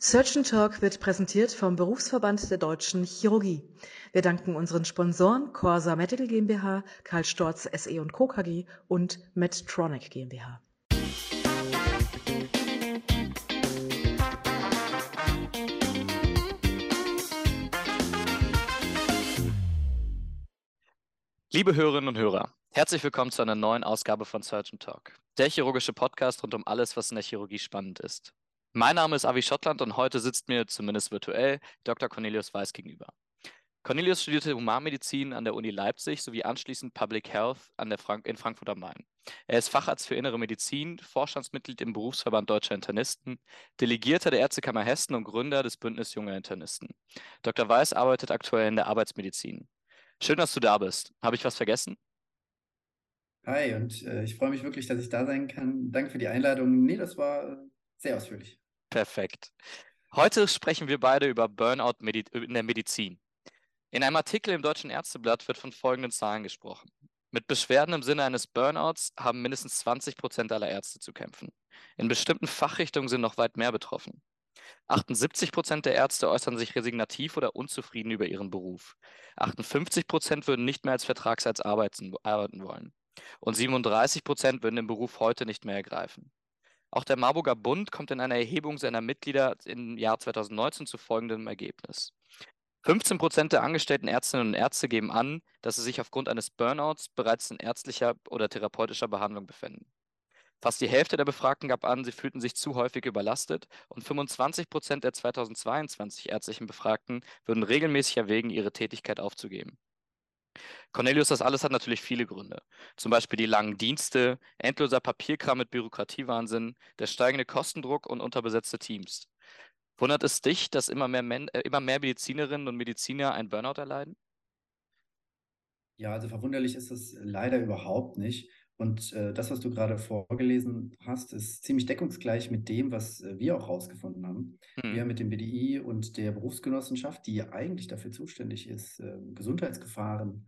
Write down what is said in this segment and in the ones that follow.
Surgeon Talk wird präsentiert vom Berufsverband der Deutschen Chirurgie. Wir danken unseren Sponsoren Corsa Medical GmbH, Karl Storz SE und Co. KG und Medtronic GmbH. Liebe Hörerinnen und Hörer, herzlich willkommen zu einer neuen Ausgabe von Surgeon Talk, der chirurgische Podcast rund um alles, was in der Chirurgie spannend ist. Mein Name ist Avi Schottland und heute sitzt mir, zumindest virtuell, Dr. Cornelius Weiß gegenüber. Cornelius studierte Humanmedizin an der Uni Leipzig sowie anschließend Public Health an der Frank in Frankfurt am Main. Er ist Facharzt für Innere Medizin, Vorstandsmitglied im Berufsverband Deutscher Internisten, Delegierter der Ärztekammer Hessen und Gründer des Bündnis Junger Internisten. Dr. Weiß arbeitet aktuell in der Arbeitsmedizin. Schön, dass du da bist. Habe ich was vergessen? Hi, und äh, ich freue mich wirklich, dass ich da sein kann. Danke für die Einladung. Nee, das war sehr ausführlich. Perfekt. Heute sprechen wir beide über Burnout in der Medizin. In einem Artikel im Deutschen Ärzteblatt wird von folgenden Zahlen gesprochen. Mit Beschwerden im Sinne eines Burnouts haben mindestens 20 Prozent aller Ärzte zu kämpfen. In bestimmten Fachrichtungen sind noch weit mehr betroffen. 78 Prozent der Ärzte äußern sich resignativ oder unzufrieden über ihren Beruf. 58 Prozent würden nicht mehr als Vertragsarzt arbeiten, wollen. Und 37 Prozent würden den Beruf heute nicht mehr ergreifen. Auch der Marburger Bund kommt in einer Erhebung seiner Mitglieder im Jahr 2019 zu folgendem Ergebnis. 15 Prozent der angestellten Ärztinnen und Ärzte geben an, dass sie sich aufgrund eines Burnouts bereits in ärztlicher oder therapeutischer Behandlung befinden. Fast die Hälfte der Befragten gab an, sie fühlten sich zu häufig überlastet und 25 Prozent der 2022 ärztlichen Befragten würden regelmäßig erwägen, ihre Tätigkeit aufzugeben. Cornelius, das alles hat natürlich viele Gründe. Zum Beispiel die langen Dienste, endloser Papierkram mit Bürokratiewahnsinn, der steigende Kostendruck und unterbesetzte Teams. Wundert es dich, dass immer mehr, Men äh, immer mehr Medizinerinnen und Mediziner ein Burnout erleiden? Ja, also verwunderlich ist es leider überhaupt nicht. Und äh, das, was du gerade vorgelesen hast, ist ziemlich deckungsgleich mit dem, was äh, wir auch herausgefunden haben. Hm. Wir mit dem BDI und der Berufsgenossenschaft, die ja eigentlich dafür zuständig ist, äh, Gesundheitsgefahren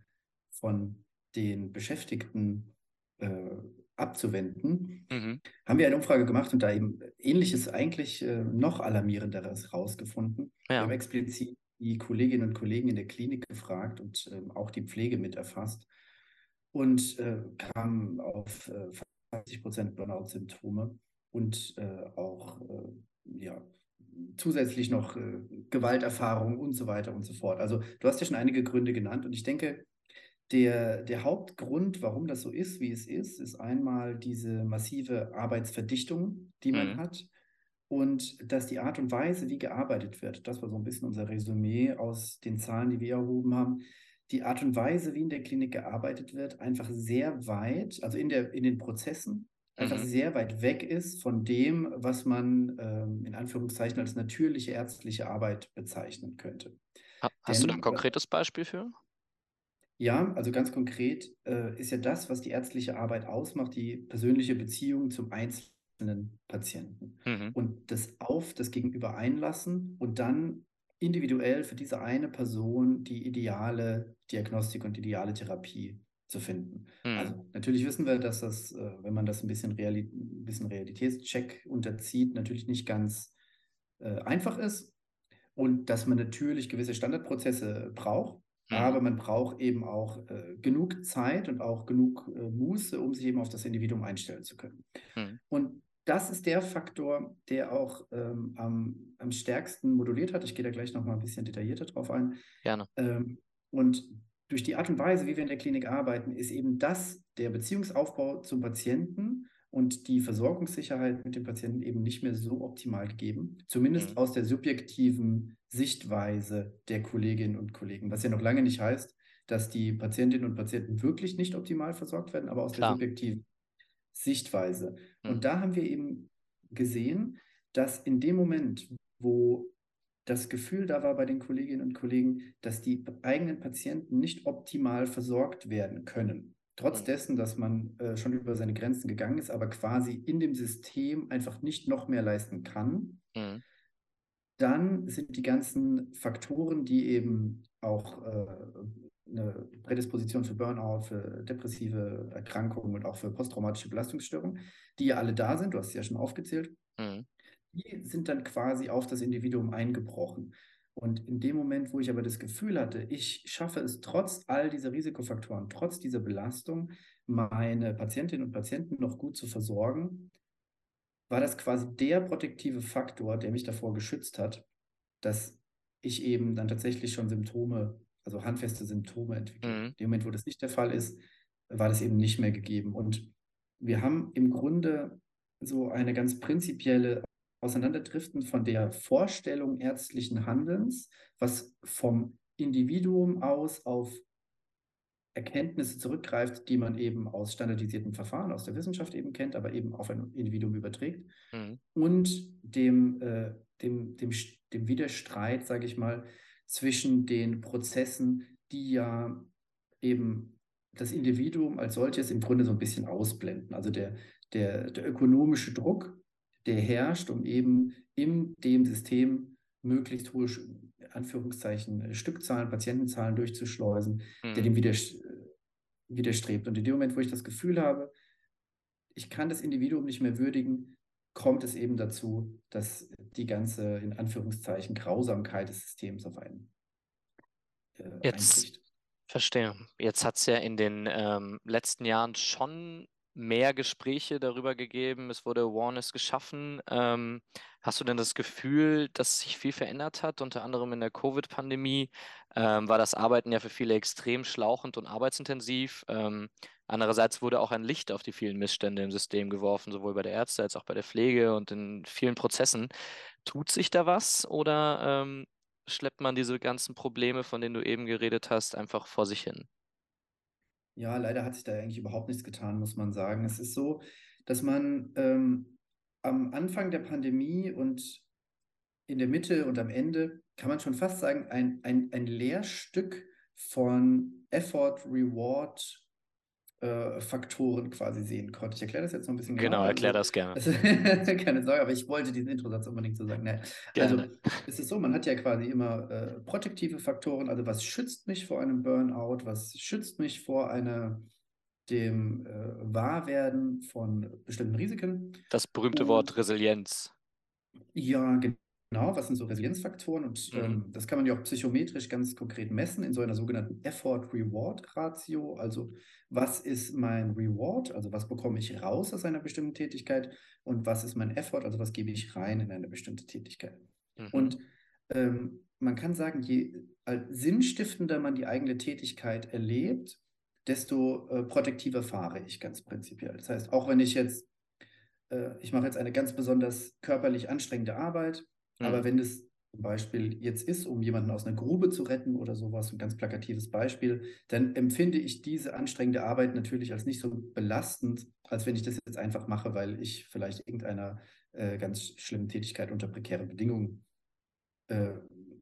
von den Beschäftigten äh, abzuwenden, mhm. haben wir eine Umfrage gemacht und da eben Ähnliches eigentlich äh, noch alarmierenderes herausgefunden. Ja. Wir haben explizit die Kolleginnen und Kollegen in der Klinik gefragt und ähm, auch die Pflege mit erfasst und äh, kam auf äh, 50 Prozent Burnout-Symptome und äh, auch äh, ja, zusätzlich noch äh, Gewalterfahrung und so weiter und so fort. Also du hast ja schon einige Gründe genannt und ich denke, der, der Hauptgrund, warum das so ist, wie es ist, ist einmal diese massive Arbeitsverdichtung, die man mhm. hat. Und dass die Art und Weise, wie gearbeitet wird, das war so ein bisschen unser Resümee aus den Zahlen, die wir erhoben haben, die Art und Weise, wie in der Klinik gearbeitet wird, einfach sehr weit, also in, der, in den Prozessen, einfach mhm. sehr weit weg ist von dem, was man ähm, in Anführungszeichen als natürliche ärztliche Arbeit bezeichnen könnte. Hast Denn, du da ein konkretes Beispiel für? Ja, also ganz konkret äh, ist ja das, was die ärztliche Arbeit ausmacht, die persönliche Beziehung zum einzelnen Patienten. Mhm. Und das Auf, das Gegenüber einlassen und dann individuell für diese eine Person die ideale Diagnostik und ideale Therapie zu finden. Mhm. Also natürlich wissen wir, dass das, äh, wenn man das ein bisschen, Reali ein bisschen Realitätscheck unterzieht, natürlich nicht ganz äh, einfach ist und dass man natürlich gewisse Standardprozesse braucht. Mhm. Aber man braucht eben auch äh, genug Zeit und auch genug äh, Muße, um sich eben auf das Individuum einstellen zu können. Mhm. Und das ist der Faktor, der auch ähm, am, am, stärksten moduliert hat. Ich gehe da gleich noch mal ein bisschen detaillierter drauf ein. Gerne. Ähm, und durch die Art und Weise, wie wir in der Klinik arbeiten, ist eben das der Beziehungsaufbau zum Patienten und die Versorgungssicherheit mit dem Patienten eben nicht mehr so optimal gegeben, zumindest mhm. aus der subjektiven Sichtweise der Kolleginnen und Kollegen, was ja noch lange nicht heißt, dass die Patientinnen und Patienten wirklich nicht optimal versorgt werden, aber aus Klar. der subjektiven Sichtweise. Mhm. Und da haben wir eben gesehen, dass in dem Moment, wo das Gefühl da war bei den Kolleginnen und Kollegen, dass die eigenen Patienten nicht optimal versorgt werden können, trotz mhm. dessen, dass man äh, schon über seine Grenzen gegangen ist, aber quasi in dem System einfach nicht noch mehr leisten kann, mhm. dann sind die ganzen Faktoren, die eben auch äh, eine Prädisposition für Burnout, für depressive Erkrankungen und auch für posttraumatische Belastungsstörungen, die ja alle da sind, du hast sie ja schon aufgezählt, mhm. die sind dann quasi auf das Individuum eingebrochen. Und in dem Moment, wo ich aber das Gefühl hatte, ich schaffe es trotz all dieser Risikofaktoren, trotz dieser Belastung, meine Patientinnen und Patienten noch gut zu versorgen, war das quasi der protektive Faktor, der mich davor geschützt hat, dass ich eben dann tatsächlich schon Symptome, also handfeste Symptome entwickle. Mhm. In dem Moment, wo das nicht der Fall ist, war das eben nicht mehr gegeben. Und wir haben im Grunde so eine ganz prinzipielle Auseinanderdriften von der Vorstellung ärztlichen Handelns, was vom Individuum aus auf Erkenntnisse zurückgreift, die man eben aus standardisierten Verfahren, aus der Wissenschaft eben kennt, aber eben auf ein Individuum überträgt. Mhm. Und dem, äh, dem, dem, dem Widerstreit, sage ich mal, zwischen den Prozessen, die ja eben das Individuum als solches im Grunde so ein bisschen ausblenden. Also der, der, der ökonomische Druck, der herrscht, um eben in dem System möglichst hohe Anführungszeichen Stückzahlen, Patientenzahlen durchzuschleusen, mhm. der dem widerstrebt. Und in dem Moment, wo ich das Gefühl habe, ich kann das Individuum nicht mehr würdigen, kommt es eben dazu, dass die ganze, in Anführungszeichen, Grausamkeit des Systems auf einen äh, Jetzt einbricht. verstehe. Jetzt hat es ja in den ähm, letzten Jahren schon mehr Gespräche darüber gegeben, es wurde Awareness geschaffen. Ähm, hast du denn das Gefühl, dass sich viel verändert hat, unter anderem in der Covid-Pandemie? Ähm, war das Arbeiten ja für viele extrem schlauchend und arbeitsintensiv. Ähm, andererseits wurde auch ein Licht auf die vielen Missstände im System geworfen, sowohl bei der Ärzte als auch bei der Pflege und in vielen Prozessen. Tut sich da was oder ähm, schleppt man diese ganzen Probleme, von denen du eben geredet hast, einfach vor sich hin? Ja, leider hat sich da eigentlich überhaupt nichts getan, muss man sagen. Es ist so, dass man ähm, am Anfang der Pandemie und in der Mitte und am Ende, kann man schon fast sagen, ein, ein, ein Lehrstück von Effort, Reward, Faktoren quasi sehen konnte. Ich erkläre das jetzt noch ein bisschen genau. Genau, erklär das gerne. Also, keine Sorge, aber ich wollte diesen Introsatz unbedingt so sagen. Nee. Also es ist so, man hat ja quasi immer äh, protektive Faktoren, also was schützt mich vor einem Burnout, was schützt mich vor einer dem äh, Wahrwerden von bestimmten Risiken. Das berühmte Und, Wort Resilienz. Ja, genau. Was sind so Resilienzfaktoren? Und mhm. ähm, das kann man ja auch psychometrisch ganz konkret messen in so einer sogenannten Effort-Reward-Ratio. Also was ist mein Reward? Also was bekomme ich raus aus einer bestimmten Tätigkeit? Und was ist mein Effort? Also was gebe ich rein in eine bestimmte Tätigkeit? Mhm. Und ähm, man kann sagen, je sinnstiftender man die eigene Tätigkeit erlebt, desto äh, protektiver fahre ich ganz prinzipiell. Das heißt, auch wenn ich jetzt, äh, ich mache jetzt eine ganz besonders körperlich anstrengende Arbeit, aber mhm. wenn es zum Beispiel jetzt ist, um jemanden aus einer Grube zu retten oder sowas, ein ganz plakatives Beispiel, dann empfinde ich diese anstrengende Arbeit natürlich als nicht so belastend, als wenn ich das jetzt einfach mache, weil ich vielleicht irgendeiner äh, ganz schlimmen Tätigkeit unter prekären Bedingungen äh,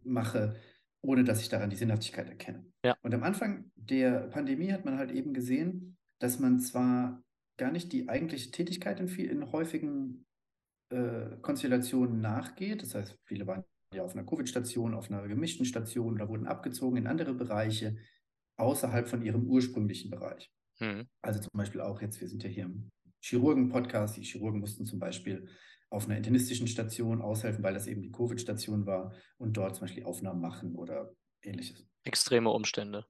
mache, ohne dass ich daran die Sinnhaftigkeit erkenne. Ja. Und am Anfang der Pandemie hat man halt eben gesehen, dass man zwar gar nicht die eigentliche Tätigkeit in, viel, in häufigen äh, Konstellationen nachgeht. Das heißt, viele waren ja auf einer Covid-Station, auf einer gemischten Station oder wurden abgezogen in andere Bereiche außerhalb von ihrem ursprünglichen Bereich. Mhm. Also zum Beispiel auch jetzt, wir sind ja hier im Chirurgen-Podcast. Die Chirurgen mussten zum Beispiel auf einer internistischen Station aushelfen, weil das eben die Covid-Station war und dort zum Beispiel Aufnahmen machen oder ähnliches. Extreme Umstände.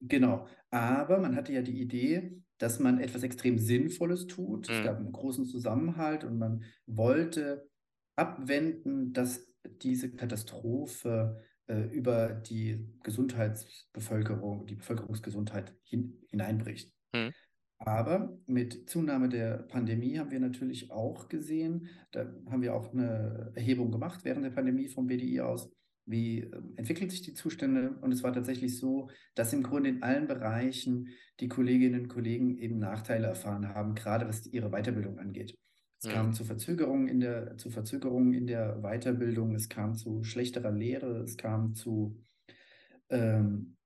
Genau. Aber man hatte ja die Idee, dass man etwas extrem Sinnvolles tut. Mhm. Es gab einen großen Zusammenhalt und man wollte abwenden, dass diese Katastrophe äh, über die Gesundheitsbevölkerung, die Bevölkerungsgesundheit hin, hineinbricht. Mhm. Aber mit Zunahme der Pandemie haben wir natürlich auch gesehen, da haben wir auch eine Erhebung gemacht während der Pandemie vom BDI aus, wie ähm, entwickeln sich die Zustände? Und es war tatsächlich so, dass im Grunde in allen Bereichen die Kolleginnen und Kollegen eben Nachteile erfahren haben, gerade was ihre Weiterbildung angeht. Es kam zu Verzögerungen in der, zu Verzögerungen in der Weiterbildung, es kam zu schlechterer Lehre, es kam zu ähm,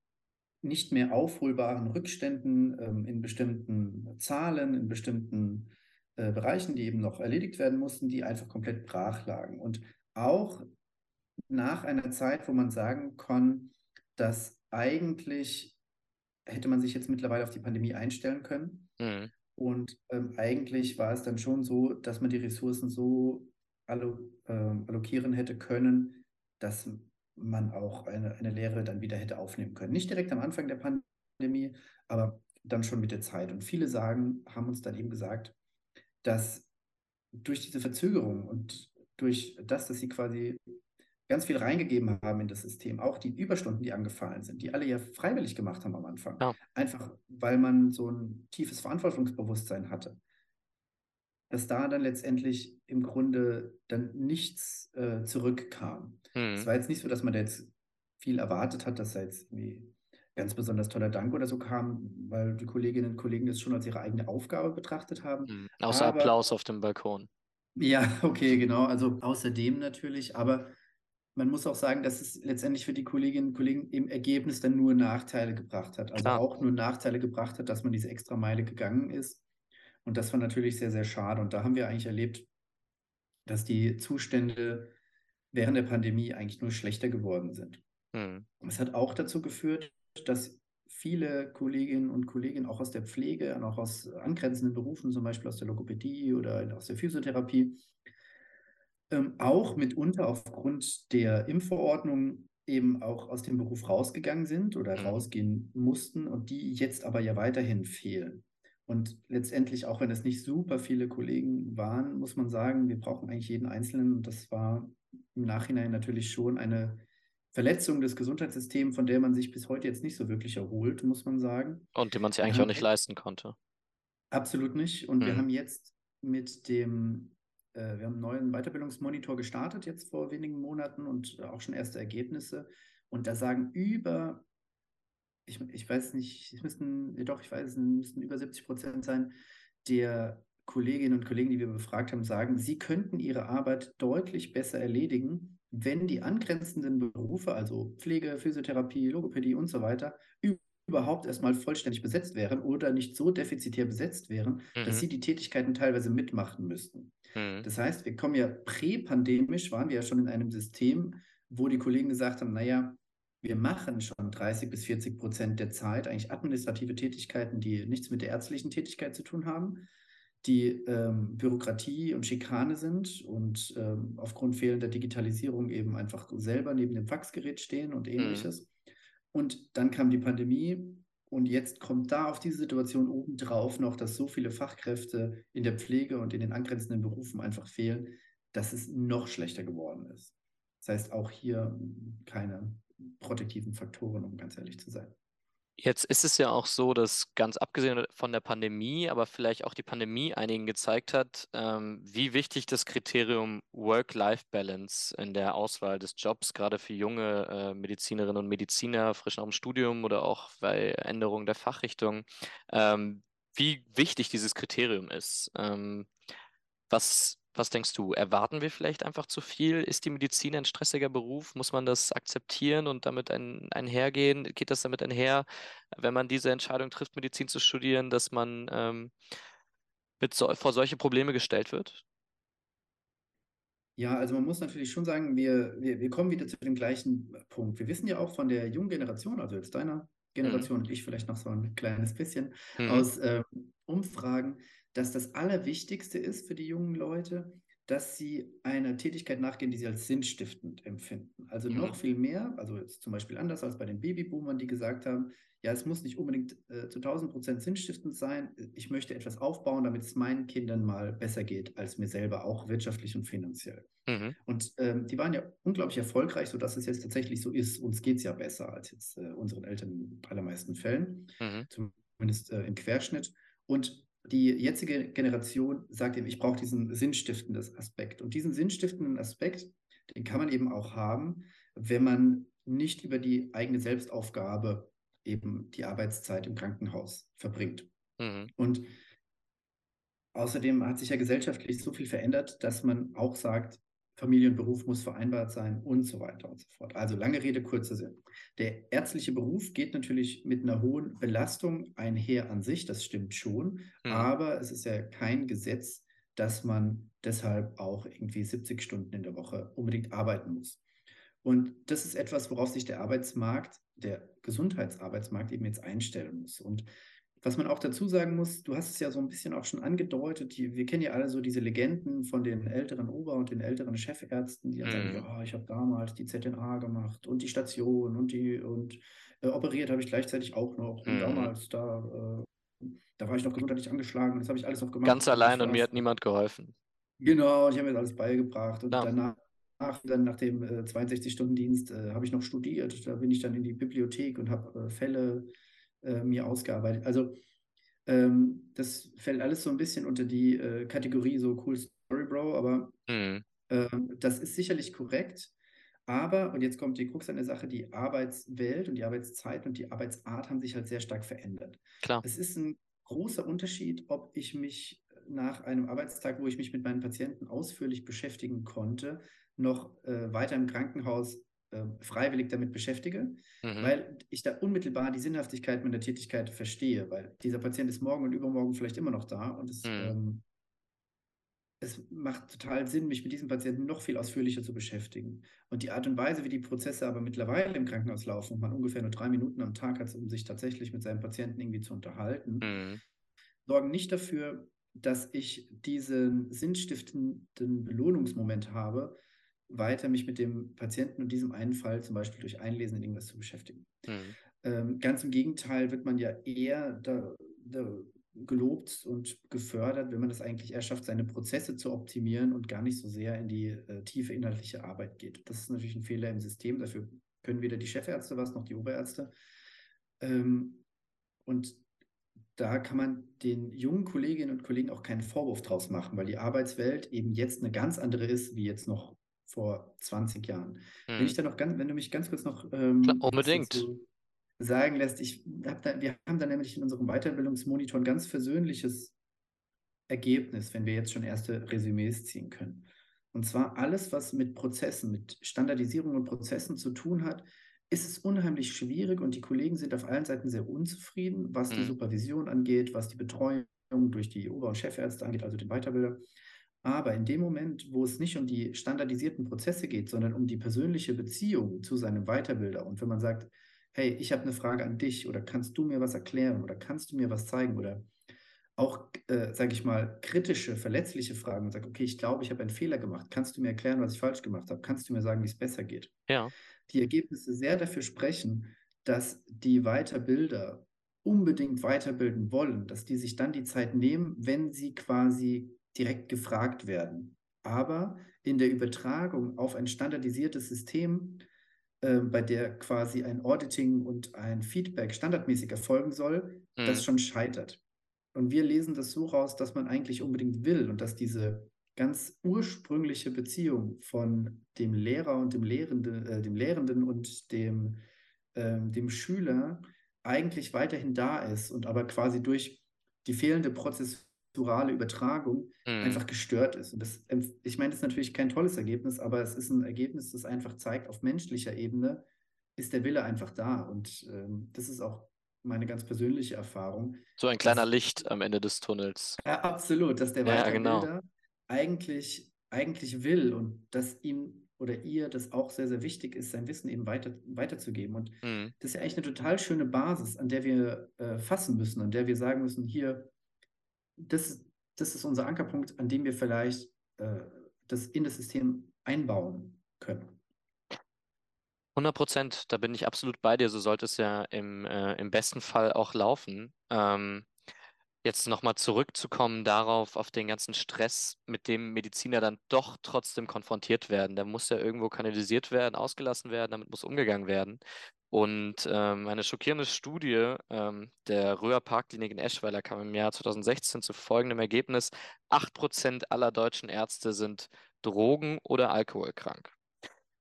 nicht mehr aufholbaren Rückständen ähm, in bestimmten Zahlen, in bestimmten äh, Bereichen, die eben noch erledigt werden mussten, die einfach komplett brach lagen. Und auch nach einer Zeit, wo man sagen kann, dass eigentlich hätte man sich jetzt mittlerweile auf die Pandemie einstellen können. Mhm. Und ähm, eigentlich war es dann schon so, dass man die Ressourcen so allo, äh, allokieren hätte können, dass man auch eine, eine Lehre dann wieder hätte aufnehmen können. Nicht direkt am Anfang der Pandemie, aber dann schon mit der Zeit. Und viele sagen, haben uns dann eben gesagt, dass durch diese Verzögerung und durch das, dass sie quasi ganz viel reingegeben haben in das System, auch die Überstunden, die angefallen sind, die alle ja freiwillig gemacht haben am Anfang, ja. einfach weil man so ein tiefes Verantwortungsbewusstsein hatte, dass da dann letztendlich im Grunde dann nichts äh, zurückkam. Mhm. Es war jetzt nicht so, dass man da jetzt viel erwartet hat, dass da jetzt irgendwie ganz besonders toller Dank oder so kam, weil die Kolleginnen und Kollegen das schon als ihre eigene Aufgabe betrachtet haben. Mhm. Außer aber, Applaus auf dem Balkon. Ja, okay, genau. Also außerdem natürlich, aber man muss auch sagen, dass es letztendlich für die Kolleginnen und Kollegen im Ergebnis dann nur Nachteile gebracht hat. Also Klar. auch nur Nachteile gebracht hat, dass man diese extra Meile gegangen ist. Und das war natürlich sehr, sehr schade. Und da haben wir eigentlich erlebt, dass die Zustände während der Pandemie eigentlich nur schlechter geworden sind. Mhm. Es hat auch dazu geführt, dass viele Kolleginnen und Kollegen auch aus der Pflege und auch aus angrenzenden Berufen, zum Beispiel aus der Logopädie oder aus der Physiotherapie, ähm, auch mitunter aufgrund der Impfverordnung eben auch aus dem Beruf rausgegangen sind oder mhm. rausgehen mussten und die jetzt aber ja weiterhin fehlen. Und letztendlich, auch wenn es nicht super viele Kollegen waren, muss man sagen, wir brauchen eigentlich jeden Einzelnen. Und das war im Nachhinein natürlich schon eine Verletzung des Gesundheitssystems, von der man sich bis heute jetzt nicht so wirklich erholt, muss man sagen. Und die man sich eigentlich auch nicht leisten konnte. Absolut nicht. Und mhm. wir haben jetzt mit dem, wir haben einen neuen Weiterbildungsmonitor gestartet, jetzt vor wenigen Monaten und auch schon erste Ergebnisse. Und da sagen über, ich, ich weiß nicht, es müssten, doch, ich weiß, es müssten über 70 Prozent sein, der Kolleginnen und Kollegen, die wir befragt haben, sagen, sie könnten ihre Arbeit deutlich besser erledigen, wenn die angrenzenden Berufe, also Pflege, Physiotherapie, Logopädie und so weiter, überhaupt erstmal vollständig besetzt wären oder nicht so defizitär besetzt wären, mhm. dass sie die Tätigkeiten teilweise mitmachen müssten. Mhm. Das heißt, wir kommen ja präpandemisch, waren wir ja schon in einem System, wo die Kollegen gesagt haben, naja, wir machen schon 30 bis 40 Prozent der Zeit eigentlich administrative Tätigkeiten, die nichts mit der ärztlichen Tätigkeit zu tun haben die ähm, Bürokratie und Schikane sind und ähm, aufgrund fehlender Digitalisierung eben einfach selber neben dem Faxgerät stehen und mhm. ähnliches. Mhm. Und dann kam die Pandemie und jetzt kommt da auf diese Situation obendrauf noch, dass so viele Fachkräfte in der Pflege und in den angrenzenden Berufen einfach fehlen, dass es noch schlechter geworden ist. Das heißt, auch hier keine protektiven Faktoren, um ganz ehrlich zu sein. Jetzt ist es ja auch so, dass ganz abgesehen von der Pandemie, aber vielleicht auch die Pandemie einigen gezeigt hat, ähm, wie wichtig das Kriterium Work-Life-Balance in der Auswahl des Jobs, gerade für junge äh, Medizinerinnen und Mediziner, frisch nach dem Studium oder auch bei Änderung der Fachrichtung, ähm, wie wichtig dieses Kriterium ist. Ähm, was was denkst du? Erwarten wir vielleicht einfach zu viel? Ist die Medizin ein stressiger Beruf? Muss man das akzeptieren und damit ein, einhergehen? Geht das damit einher, wenn man diese Entscheidung trifft, Medizin zu studieren, dass man ähm, mit so, vor solche Probleme gestellt wird? Ja, also man muss natürlich schon sagen, wir, wir, wir kommen wieder zu dem gleichen Punkt. Wir wissen ja auch von der jungen Generation, also jetzt deiner Generation mhm. und ich vielleicht noch so ein kleines bisschen mhm. aus äh, Umfragen, dass das Allerwichtigste ist für die jungen Leute, dass sie einer Tätigkeit nachgehen, die sie als sinnstiftend empfinden. Also mhm. noch viel mehr, also zum Beispiel anders als bei den Babyboomern, die gesagt haben, ja, es muss nicht unbedingt äh, zu 1000 Prozent sinnstiftend sein. Ich möchte etwas aufbauen, damit es meinen Kindern mal besser geht als mir selber, auch wirtschaftlich und finanziell. Mhm. Und ähm, die waren ja unglaublich erfolgreich, sodass es jetzt tatsächlich so ist. Uns geht es ja besser als jetzt äh, unseren Eltern in allermeisten Fällen, mhm. zumindest äh, im Querschnitt. Und die jetzige Generation sagt eben, ich brauche diesen sinnstiftenden Aspekt. Und diesen sinnstiftenden Aspekt, den kann man eben auch haben, wenn man nicht über die eigene Selbstaufgabe eben die Arbeitszeit im Krankenhaus verbringt. Mhm. Und außerdem hat sich ja gesellschaftlich so viel verändert, dass man auch sagt, Familie und Beruf muss vereinbart sein und so weiter und so fort. Also lange Rede, kurzer Sinn. Der ärztliche Beruf geht natürlich mit einer hohen Belastung einher an sich, das stimmt schon, mhm. aber es ist ja kein Gesetz, dass man deshalb auch irgendwie 70 Stunden in der Woche unbedingt arbeiten muss. Und das ist etwas, worauf sich der Arbeitsmarkt, der Gesundheitsarbeitsmarkt eben jetzt einstellen muss. Und was man auch dazu sagen muss, du hast es ja so ein bisschen auch schon angedeutet, die, wir kennen ja alle so diese Legenden von den älteren Ober- und den älteren Chefärzten, die dann sagen, Mhm. ja, ich habe damals die ZNA gemacht und die Station und die und äh, operiert habe ich gleichzeitig auch noch. Und Mhm. damals, da, äh, da war ich noch gesundheitlich angeschlagen, das habe ich alles noch gemacht. Ganz und allein und mir hat niemand geholfen. Genau, ich habe mir das alles beigebracht und Ja. danach, dann nach dem äh, 62-Stunden-Dienst, äh, habe ich noch studiert. Da bin ich dann in die Bibliothek und habe äh, Fälle äh, mir ausgearbeitet. Also ähm, das fällt alles so ein bisschen unter die äh, Kategorie so cool Story Bro, aber Mhm. ähm, das ist sicherlich korrekt. Aber, und jetzt kommt die Krux an der Sache, die Arbeitswelt und die Arbeitszeit und die Arbeitsart haben sich halt sehr stark verändert. Klar. Es ist ein großer Unterschied, ob ich mich nach einem Arbeitstag, wo ich mich mit meinen Patienten ausführlich beschäftigen konnte, noch äh, weiter im Krankenhaus äh, freiwillig damit beschäftige, Mhm. weil ich da unmittelbar die Sinnhaftigkeit meiner Tätigkeit verstehe, weil dieser Patient ist morgen und übermorgen vielleicht immer noch da und es, Mhm. ähm, es macht total Sinn, mich mit diesem Patienten noch viel ausführlicher zu beschäftigen. Und die Art und Weise, wie die Prozesse aber mittlerweile im Krankenhaus laufen und man ungefähr nur drei Minuten am Tag hat, um sich tatsächlich mit seinem Patienten irgendwie zu unterhalten, Mhm. sorgen nicht dafür, dass ich diesen sinnstiftenden Belohnungsmoment habe, weiter mich mit dem Patienten und diesem einen Fall zum Beispiel durch Einlesen in irgendwas zu beschäftigen. Mhm. Ähm, ganz im Gegenteil wird man ja eher da, da gelobt und gefördert, wenn man es eigentlich eher schafft, seine Prozesse zu optimieren und gar nicht so sehr in die äh, tiefe inhaltliche Arbeit geht. Das ist natürlich ein Fehler im System. Dafür können weder die Chefärzte was noch die Oberärzte. Ähm, und da kann man den jungen Kolleginnen und Kollegen auch keinen Vorwurf draus machen, weil die Arbeitswelt eben jetzt eine ganz andere ist, wie jetzt noch vor 20 Jahren. Wenn ich Mhm. da noch ganz, wenn du mich ganz kurz noch ähm, Klar, unbedingt. sagen lässt, ich hab da, wir haben da nämlich in unserem Weiterbildungsmonitor ein ganz versöhnliches Ergebnis, wenn wir jetzt schon erste Resümees ziehen können. Und zwar alles, was mit Prozessen, mit Standardisierung und Prozessen zu tun hat, ist es unheimlich schwierig und die Kollegen sind auf allen Seiten sehr unzufrieden, was die Mhm. Supervision angeht, was die Betreuung durch die Ober- und Chefärzte angeht, also den Weiterbilder. Aber in dem Moment, wo es nicht um die standardisierten Prozesse geht, sondern um die persönliche Beziehung zu seinem Weiterbilder und wenn man sagt, hey, ich habe eine Frage an dich oder kannst du mir was erklären oder kannst du mir was zeigen oder auch, äh, sage ich mal, kritische, verletzliche Fragen und sagt, okay, ich glaube, ich habe einen Fehler gemacht. Kannst du mir erklären, was ich falsch gemacht habe? Kannst du mir sagen, wie es besser geht? Ja. Die Ergebnisse sehr dafür sprechen, dass die Weiterbilder unbedingt weiterbilden wollen, dass die sich dann die Zeit nehmen, wenn sie quasi direkt gefragt werden. Aber in der Übertragung auf ein standardisiertes System, äh, bei der quasi ein Auditing und ein Feedback standardmäßig erfolgen soll, das Mhm. schon scheitert. Und wir lesen das so raus, dass man eigentlich unbedingt will und dass diese ganz ursprüngliche Beziehung von dem Lehrer und dem Lehrenden, äh, dem Lehrenden und dem, ähm, dem Schüler eigentlich weiterhin da ist und aber quasi durch die fehlende prozessurale Übertragung Mhm. einfach gestört ist. Und das, ich meine, das ist natürlich kein tolles Ergebnis, aber es ist ein Ergebnis, das einfach zeigt, auf menschlicher Ebene ist der Wille einfach da. Und ähm, das ist auch meine ganz persönliche Erfahrung. So ein kleiner Das- Licht am Ende des Tunnels. Ja, absolut, dass der Ja, genau. Eigentlich, eigentlich will und dass ihm oder ihr das auch sehr, sehr wichtig ist, sein Wissen eben weiter, weiterzugeben. Und Mhm. das ist ja eigentlich eine total schöne Basis, an der wir äh, fassen müssen, an der wir sagen müssen, hier, das, das ist unser Ankerpunkt, an dem wir vielleicht äh, das in das System einbauen können. 100 Prozent, da bin ich absolut bei dir. So sollte es ja im, äh, im besten Fall auch laufen. Ähm, jetzt nochmal zurückzukommen darauf, auf den ganzen Stress, mit dem Mediziner dann doch trotzdem konfrontiert werden. Der muss ja irgendwo kanalisiert werden, ausgelassen werden, damit muss umgegangen werden. Und ähm, eine schockierende Studie ähm, der Röhr Parkklinik in Eschweiler kam im Jahr 2016 zu folgendem Ergebnis: 8% aller deutschen Ärzte sind drogen- oder alkoholkrank.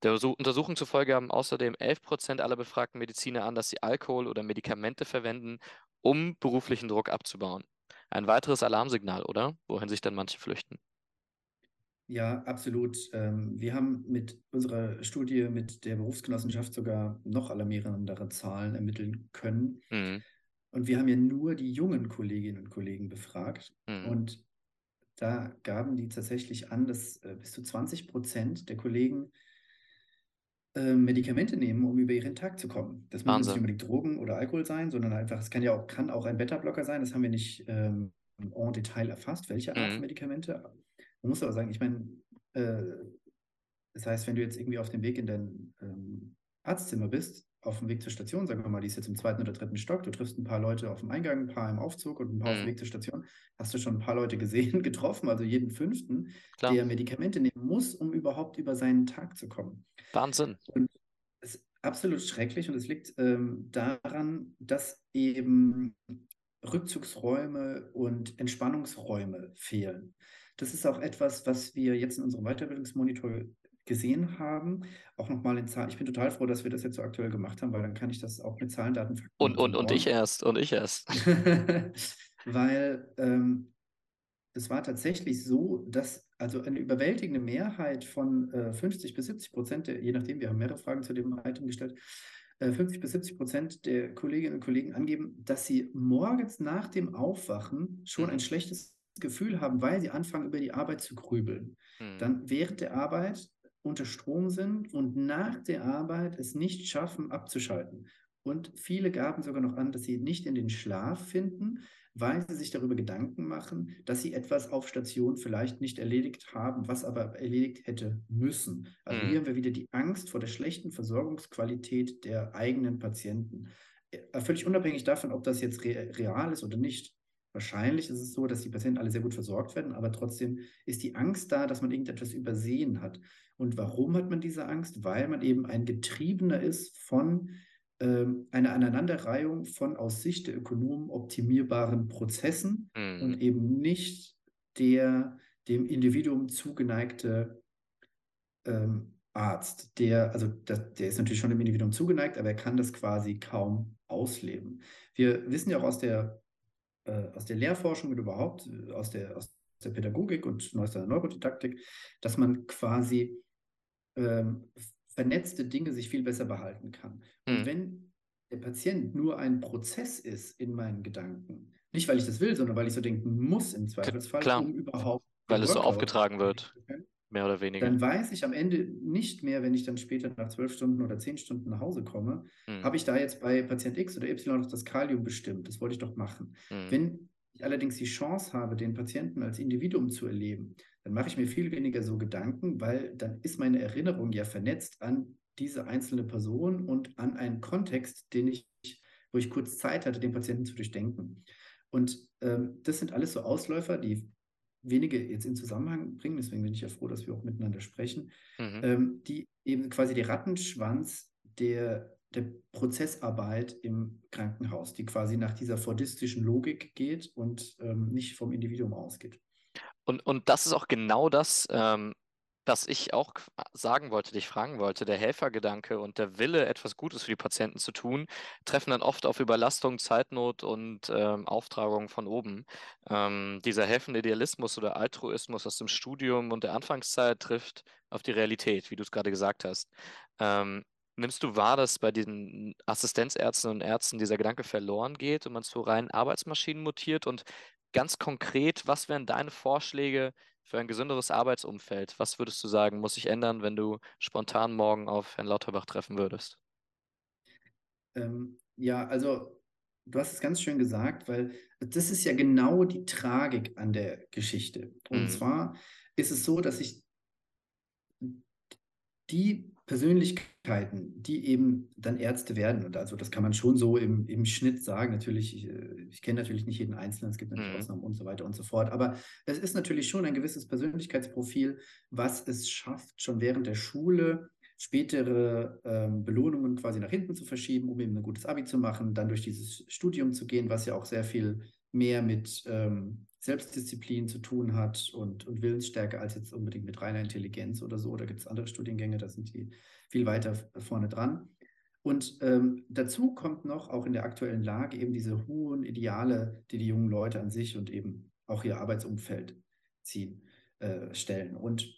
Der Untersu- Untersuchung zufolge haben außerdem 11% aller befragten Mediziner an, dass sie Alkohol oder Medikamente verwenden, um beruflichen Druck abzubauen. Ein weiteres Alarmsignal, oder? Wohin sich dann manche flüchten. Ja, absolut. Ähm, wir haben mit unserer Studie mit der Berufsgenossenschaft sogar noch alarmierendere Zahlen ermitteln können. Mhm. Und wir haben ja nur die jungen Kolleginnen und Kollegen befragt. Mhm. Und da gaben die tatsächlich an, dass äh, bis zu 20 Prozent der Kollegen äh, Medikamente nehmen, um über ihren Tag zu kommen. Das müssen nicht unbedingt Drogen oder Alkohol sein, sondern einfach, es kann ja auch, kann auch ein Beta-Blocker sein. Das haben wir nicht ähm, en Detail erfasst, welche Art mhm. von Medikamente. Man muss aber sagen, ich meine, äh, das heißt, wenn du jetzt irgendwie auf dem Weg in dein ähm, Arztzimmer bist, auf dem Weg zur Station, sagen wir mal, die ist jetzt im zweiten oder dritten Stock, du triffst ein paar Leute auf dem Eingang, ein paar im Aufzug und ein paar mhm. auf dem mhm. Weg zur Station, hast du schon ein paar Leute gesehen, getroffen, also jeden fünften, Klar. der Medikamente nehmen muss, um überhaupt über seinen Tag zu kommen. Wahnsinn. Und es ist absolut schrecklich und es liegt ähm, daran, dass eben Rückzugsräume und Entspannungsräume fehlen. Das ist auch etwas, was wir jetzt in unserem Weiterbildungsmonitor gesehen haben. Auch nochmal in Zahlen. Ich bin total froh, dass wir das jetzt so aktuell gemacht haben, weil dann kann ich das auch mit Zahlen, Daten, Fakten Und, und, und ich erst, und ich erst. weil ähm, es war tatsächlich so, dass also eine überwältigende Mehrheit von äh, 50 bis 70 Prozent, je nachdem, wir haben mehrere Fragen zu dem Item gestellt, 50 äh, bis 70 Prozent der Kolleginnen und Kollegen angeben, dass sie morgens nach dem Aufwachen schon mhm. ein schlechtes Gefühl haben, weil sie anfangen, über die Arbeit zu grübeln. Mhm. Dann während der Arbeit unter Strom sind und nach der Arbeit es nicht schaffen, abzuschalten. Und viele gaben sogar noch an, dass sie nicht in den Schlaf finden, weil sie sich darüber Gedanken machen, dass sie etwas auf Station vielleicht nicht erledigt haben, was aber erledigt hätte müssen. Also mhm. hier haben wir wieder die Angst vor der schlechten Versorgungsqualität der eigenen Patienten. Äh, völlig unabhängig davon, ob das jetzt re real ist oder nicht. Wahrscheinlich ist es so, dass die Patienten alle sehr gut versorgt werden, aber trotzdem ist die Angst da, dass man irgendetwas übersehen hat. Und warum hat man diese Angst? Weil man eben ein Getriebener ist von ähm, einer Aneinanderreihung von aus Sicht der Ökonomen optimierbaren Prozessen mhm. und eben nicht der dem Individuum zugeneigte ähm, Arzt, der, also das, der ist natürlich schon dem Individuum zugeneigt, aber er kann das quasi kaum ausleben. Wir wissen ja auch aus der, äh, aus der Lehrforschung und überhaupt äh, aus der, aus der Pädagogik und neuester Neurodidaktik, dass man quasi ähm, vernetzte Dinge sich viel besser behalten kann. Und mhm. wenn der Patient nur ein Prozess ist in meinen Gedanken, nicht weil ich das will, sondern weil ich so denken muss im Zweifelsfall, Klar. um überhaupt. Weil es so aufgetragen wird, mehr oder weniger. Dann weiß ich am Ende nicht mehr, wenn ich dann später nach zwölf Stunden oder zehn Stunden nach Hause komme, mhm. habe ich da jetzt bei Patient X oder Y noch das Kalium bestimmt. Das wollte ich doch machen. Mhm. Wenn ich allerdings die Chance habe, den Patienten als Individuum zu erleben, dann mache ich mir viel weniger so Gedanken, weil dann ist meine Erinnerung ja vernetzt an diese einzelne Person und an einen Kontext, den ich, wo ich kurz Zeit hatte, den Patienten zu durchdenken. Und ähm, das sind alles so Ausläufer, die wenige jetzt in Zusammenhang bringen, deswegen bin ich ja froh, dass wir auch miteinander sprechen, mhm. ähm, die eben quasi der Rattenschwanz der, der Prozessarbeit im Krankenhaus, die quasi nach dieser fordistischen Logik geht und ähm, nicht vom Individuum ausgeht. Und, und das ist auch genau das, ähm, was ich auch sagen wollte, dich fragen wollte. Der Helfergedanke und der Wille, etwas Gutes für die Patienten zu tun, treffen dann oft auf Überlastung, Zeitnot und ähm, Auftragung von oben. Ähm, dieser helfende Idealismus oder Altruismus aus dem Studium und der Anfangszeit trifft auf die Realität, wie du es gerade gesagt hast. Ähm, Nimmst du wahr, dass bei den Assistenzärzten und Ärzten dieser Gedanke verloren geht und man zu reinen Arbeitsmaschinen mutiert? Und ganz konkret, was wären deine Vorschläge für ein gesünderes Arbeitsumfeld? Was würdest du sagen, muss sich ändern, wenn du spontan morgen auf Herrn Lauterbach treffen würdest? Ähm, ja, also du hast es ganz schön gesagt, weil das ist ja genau die Tragik an der Geschichte. Und mhm. zwar ist es so, dass ich die Persönlichkeiten, die eben dann Ärzte werden. Und also das kann man schon so im, im Schnitt sagen. Natürlich, ich, äh, ich kenne natürlich nicht jeden Einzelnen, es gibt natürlich mhm. Ausnahmen und so weiter und so fort. Aber es ist natürlich schon ein gewisses Persönlichkeitsprofil, was es schafft, schon während der Schule spätere ähm, Belohnungen quasi nach hinten zu verschieben, um eben ein gutes Abi zu machen, dann durch dieses Studium zu gehen, was ja auch sehr viel mehr mit ähm, Selbstdisziplin zu tun hat und, und Willensstärke als jetzt unbedingt mit reiner Intelligenz oder so. Da gibt es andere Studiengänge, da sind die viel weiter vorne dran. Und ähm, dazu kommt noch auch in der aktuellen Lage eben diese hohen Ideale, die die jungen Leute an sich und eben auch ihr Arbeitsumfeld ziehen, äh, stellen. Und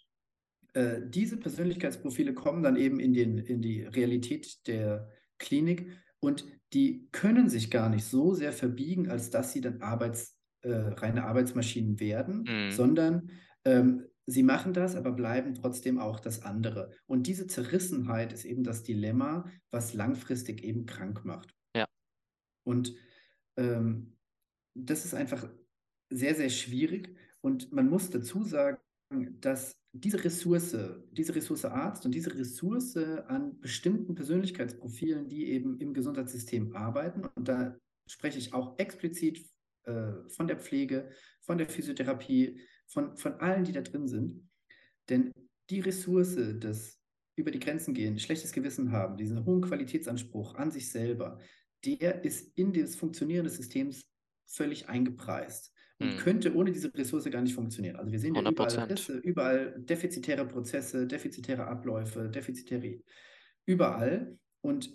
äh, diese Persönlichkeitsprofile kommen dann eben in, den, in die Realität der Klinik und die können sich gar nicht so sehr verbiegen, als dass sie dann Arbeits, äh, reine Arbeitsmaschinen werden, mhm. sondern ähm, sie machen das, aber bleiben trotzdem auch das andere. Und diese Zerrissenheit ist eben das Dilemma, was langfristig eben krank macht. Ja. Und ähm, das ist einfach sehr, sehr schwierig. Und man muss dazu sagen, dass diese Ressource, diese Ressource Arzt und diese Ressource an bestimmten Persönlichkeitsprofilen, die eben im Gesundheitssystem arbeiten, und da spreche ich auch explizit äh, von der Pflege, von der Physiotherapie, von, von allen, die da drin sind. Denn die Ressource des über die Grenzen gehen, schlechtes Gewissen haben, diesen hohen Qualitätsanspruch an sich selber, der ist in das Funktionieren des Systems völlig eingepreist und hm. könnte ohne diese Ressource gar nicht funktionieren. Also wir sehen ja überall Risse, überall defizitäre Prozesse, defizitäre Abläufe, defizitäre überall. Und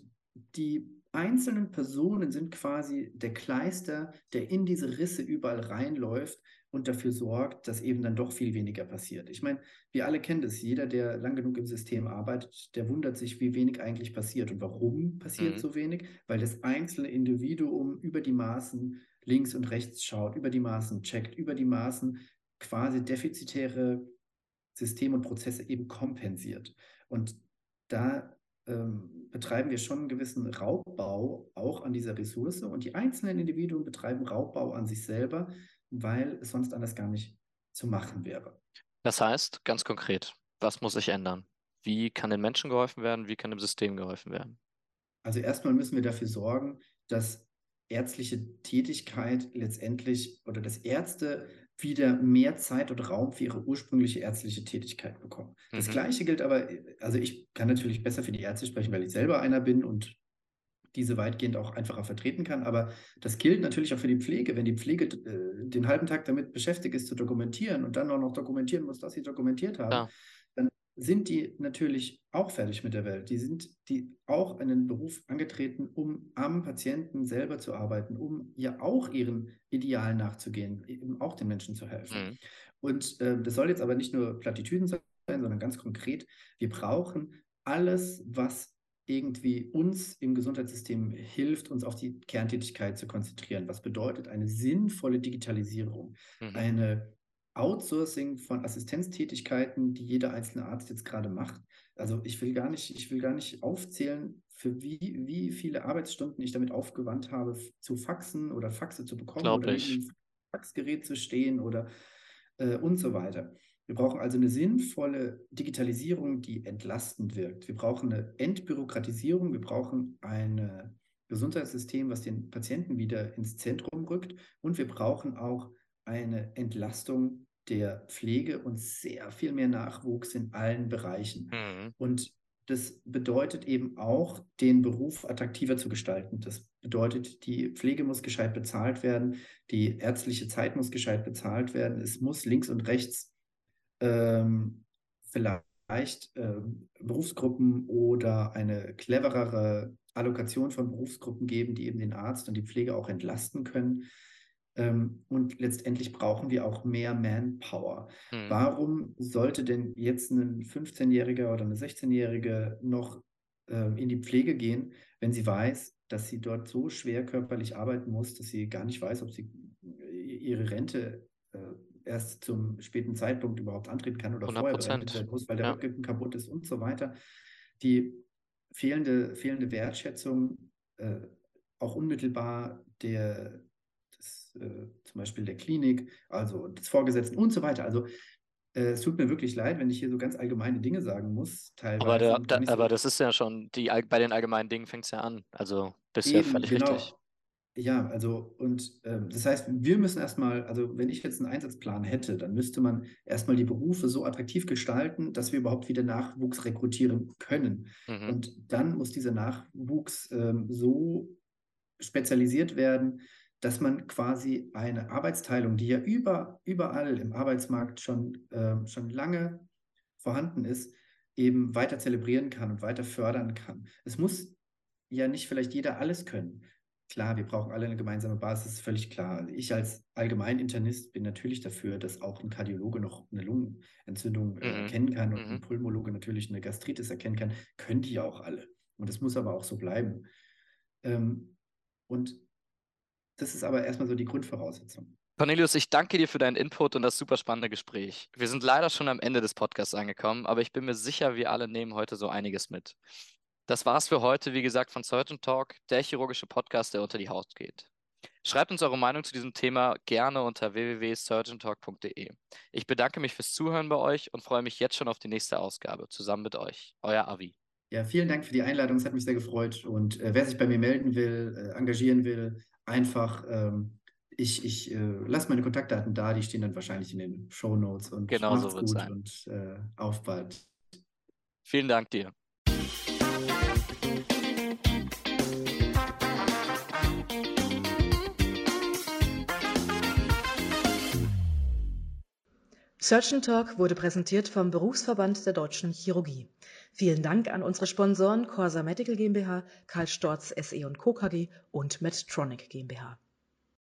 die einzelnen Personen sind quasi der Kleister, der in diese Risse überall reinläuft und dafür sorgt, dass eben dann doch viel weniger passiert. Ich meine, wir alle kennen das. Jeder, der lang genug im System arbeitet, der wundert sich, wie wenig eigentlich passiert. Und warum passiert mhm. so wenig? Weil das einzelne Individuum über die Maßen links und rechts schaut, über die Maßen checkt, über die Maßen quasi defizitäre Systeme und Prozesse eben kompensiert. Und da ähm, betreiben wir schon einen gewissen Raubbau auch an dieser Ressource und die einzelnen Individuen betreiben Raubbau an sich selber, weil es sonst anders gar nicht zu machen wäre. Das heißt, ganz konkret, was muss sich ändern? Wie kann den Menschen geholfen werden? Wie kann dem System geholfen werden? Also erstmal müssen wir dafür sorgen, dass ärztliche Tätigkeit letztendlich oder dass Ärzte wieder mehr Zeit und Raum für ihre ursprüngliche ärztliche Tätigkeit bekommen. Das mhm. Gleiche gilt aber, also ich kann natürlich besser für die Ärzte sprechen, weil ich selber einer bin und diese weitgehend auch einfacher vertreten kann. Aber das gilt natürlich auch für die Pflege. Wenn die Pflege äh, den halben Tag damit beschäftigt ist, zu dokumentieren und dann auch noch dokumentieren muss, dass sie dokumentiert haben, ja. Sind die natürlich auch fertig mit der Welt. Die sind die auch einen Beruf angetreten, um am Patienten selber zu arbeiten, um ja auch ihren Idealen nachzugehen, eben auch den Menschen zu helfen. Mhm. Und äh, das soll jetzt aber nicht nur Plattitüden sein, sondern ganz konkret, wir brauchen alles, was irgendwie uns im Gesundheitssystem hilft, uns auf die Kerntätigkeit zu konzentrieren. Was bedeutet eine sinnvolle Digitalisierung, mhm. eine Outsourcing von Assistenztätigkeiten, die jeder einzelne Arzt jetzt gerade macht. Also ich will gar nicht, ich will gar nicht aufzählen, für wie, wie viele Arbeitsstunden ich damit aufgewandt habe, zu faxen oder Faxe zu bekommen Glaub oder einem Faxgerät zu stehen oder äh, und so weiter. Wir brauchen also eine sinnvolle Digitalisierung, die entlastend wirkt. Wir brauchen eine Entbürokratisierung. Wir brauchen ein Gesundheitssystem, was den Patienten wieder ins Zentrum rückt. Und wir brauchen auch eine Entlastung der Pflege und sehr viel mehr Nachwuchs in allen Bereichen. Mhm. Und das bedeutet eben auch, den Beruf attraktiver zu gestalten. Das bedeutet, die Pflege muss gescheit bezahlt werden, die ärztliche Zeit muss gescheit bezahlt werden. Es muss links und rechts ähm, vielleicht ähm, Berufsgruppen oder eine cleverere Allokation von Berufsgruppen geben, die eben den Arzt und die Pflege auch entlasten können. Ähm, und letztendlich brauchen wir auch mehr Manpower. Hm. Warum sollte denn jetzt ein 15-Jähriger oder eine 16-Jährige noch ähm, in die Pflege gehen, wenn sie weiß, dass sie dort so schwer körperlich arbeiten muss, dass sie gar nicht weiß, ob sie ihre Rente äh, erst zum späten Zeitpunkt überhaupt antreten kann oder 100%. vorher berechnet werden muss, weil der ja. Rückgriffen kaputt ist und so weiter. Die fehlende, fehlende Wertschätzung, äh, auch unmittelbar der, des, äh, zum Beispiel der Klinik, also des Vorgesetzten und so weiter. Also äh, es tut mir wirklich leid, wenn ich hier so ganz allgemeine Dinge sagen muss. Teilweise aber, der, da, aber das ist ja schon, die, bei den allgemeinen Dingen fängt es ja an. Also bisher völlig genau. richtig. Ja, also und ähm, das heißt, wir müssen erstmal, also wenn ich jetzt einen Einsatzplan hätte, dann müsste man erstmal die Berufe so attraktiv gestalten, dass wir überhaupt wieder Nachwuchs rekrutieren können. Mhm. Und dann muss dieser Nachwuchs ähm, so spezialisiert werden, dass man quasi eine Arbeitsteilung, die ja über, überall im Arbeitsmarkt schon, äh, schon lange vorhanden ist, eben weiter zelebrieren kann und weiter fördern kann. Es muss ja nicht vielleicht jeder alles können. Klar, wir brauchen alle eine gemeinsame Basis, völlig klar. Ich als Allgemeininternist bin natürlich dafür, dass auch ein Kardiologe noch eine Lungenentzündung äh, mhm. erkennen kann und mhm. ein Pulmologe natürlich eine Gastritis erkennen kann. Können die ja auch alle. Und das muss aber auch so bleiben. Ähm, und das ist aber erstmal so die Grundvoraussetzung. Cornelius, ich danke dir für deinen Input und das super spannende Gespräch. Wir sind leider schon am Ende des Podcasts angekommen, aber ich bin mir sicher, wir alle nehmen heute so einiges mit. Das war's für heute, wie gesagt, von Surgeon Talk, der chirurgische Podcast, der unter die Haut geht. Schreibt uns eure Meinung zu diesem Thema gerne unter www.surgeontalk.de. Ich bedanke mich fürs Zuhören bei euch und freue mich jetzt schon auf die nächste Ausgabe zusammen mit euch. Euer Avi. Ja, vielen Dank für die Einladung. Es hat mich sehr gefreut. Und äh, wer sich bei mir melden will, äh, engagieren will, einfach ähm, ich, ich äh, lasse meine Kontaktdaten da, die stehen dann wahrscheinlich in den Show Notes und genau so gut sein. und äh, auf bald. Vielen Dank dir. Surgeon Talk wurde präsentiert vom Berufsverband der Deutschen Chirurgie. Vielen Dank an unsere Sponsoren Corsa Medical GmbH, Karl Storz SE und Co. KG und Medtronic GmbH.